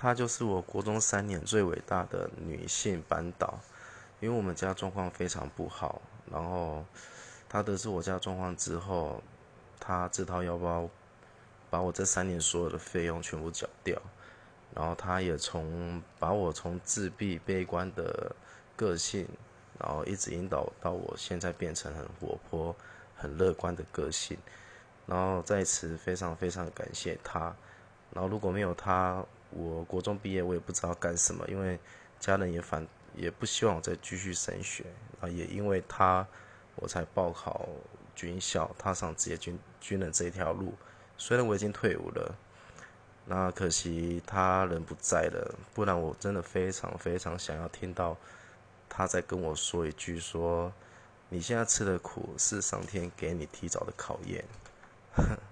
她就是我国中三年最伟大的女性班导。因为我们家状况非常不好，然后她得知我家状况之后，她自掏腰包把我这三年所有的费用全部缴掉，然后她也从把我从自闭悲观的个性，然后一直引导到我现在变成很活泼、很乐观的个性。然后在此非常非常感谢她，然后如果没有他，我国中毕业我也不知道干什么，因为家人也反也不希望我再继续升学，啊也因为他我才报考军校，踏上职业军军人这一条路。虽然我已经退伍了，那可惜他人不在了，不然我真的非常非常想要听到他在跟我说一句说，你现在吃的苦是上天给你提早的考验。